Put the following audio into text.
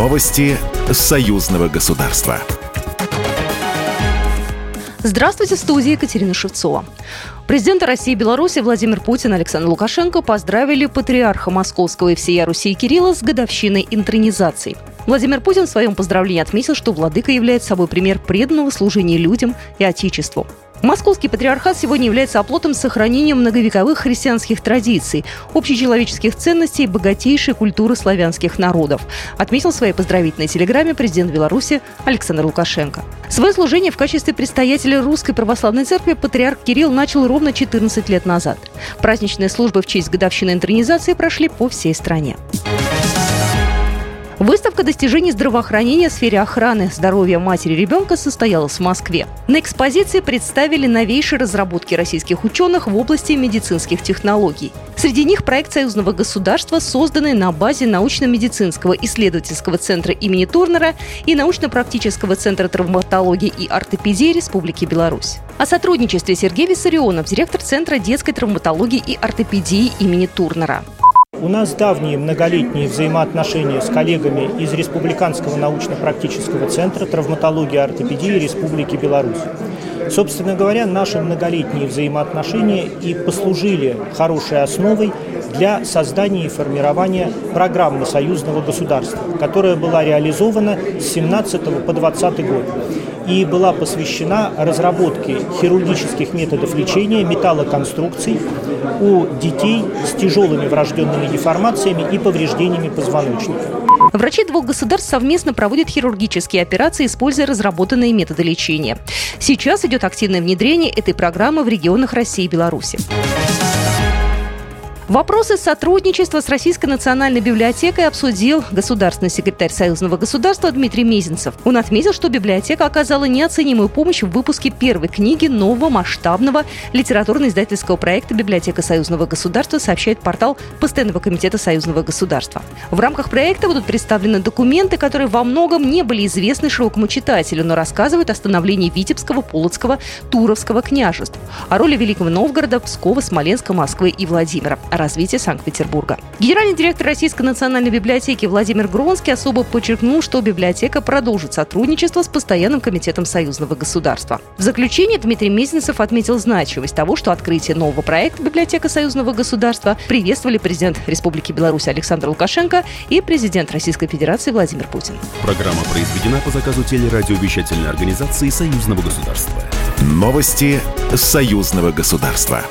Новости союзного государства. Здравствуйте, в студии Екатерина Шевцова. Президенты России и Беларуси Владимир Путин и Александр Лукашенко поздравили патриарха Московского и всея Руси Кирилла с годовщиной интронизации. Владимир Путин в своем поздравлении отметил, что владыка является собой пример преданного служения людям и Отечеству. Московский патриархат сегодня является оплотом сохранения многовековых христианских традиций, общечеловеческих ценностей и богатейшей культуры славянских народов, отметил в своей поздравительной телеграмме президент Беларуси Александр Лукашенко. Свое служение в качестве предстоятеля Русской Православной Церкви патриарх Кирилл начал ровно 14 лет назад. Праздничные службы в честь годовщины интронизации прошли по всей стране. Выставка достижений здравоохранения в сфере охраны здоровья матери и ребенка состоялась в Москве. На экспозиции представили новейшие разработки российских ученых в области медицинских технологий. Среди них проект союзного государства, созданный на базе научно-медицинского исследовательского центра имени Турнера и научно-практического центра травматологии и ортопедии Республики Беларусь. О сотрудничестве Сергей Виссарионов, директор Центра детской травматологии и ортопедии имени Турнера. У нас давние многолетние взаимоотношения с коллегами из Республиканского научно-практического центра травматологии и ортопедии Республики Беларусь. Собственно говоря, наши многолетние взаимоотношения и послужили хорошей основой для создания и формирования программы союзного государства, которая была реализована с 17 по 20 год и была посвящена разработке хирургических методов лечения металлоконструкций у детей с тяжелыми врожденными деформациями и повреждениями позвоночника. Врачи двух государств совместно проводят хирургические операции, используя разработанные методы лечения. Сейчас идет активное внедрение этой программы в регионах России и Беларуси. Вопросы сотрудничества с Российской национальной библиотекой обсудил государственный секретарь Союзного государства Дмитрий Мезенцев. Он отметил, что библиотека оказала неоценимую помощь в выпуске первой книги нового масштабного литературно-издательского проекта «Библиотека Союзного государства», сообщает портал Постоянного комитета Союзного государства. В рамках проекта будут представлены документы, которые во многом не были известны широкому читателю, но рассказывают о становлении Витебского, Полоцкого, Туровского княжеств, о роли Великого Новгорода, Пскова, Смоленска, Москвы и Владимира, развития Санкт-Петербурга. Генеральный директор Российской национальной библиотеки Владимир Гронский особо подчеркнул, что библиотека продолжит сотрудничество с Постоянным комитетом союзного государства. В заключение Дмитрий Мезенцев отметил значимость того, что открытие нового проекта «Библиотека союзного государства» приветствовали президент Республики Беларусь Александр Лукашенко и президент Российской Федерации Владимир Путин. Программа произведена по заказу телерадиовещательной организации Союзного государства. Новости союзного государства.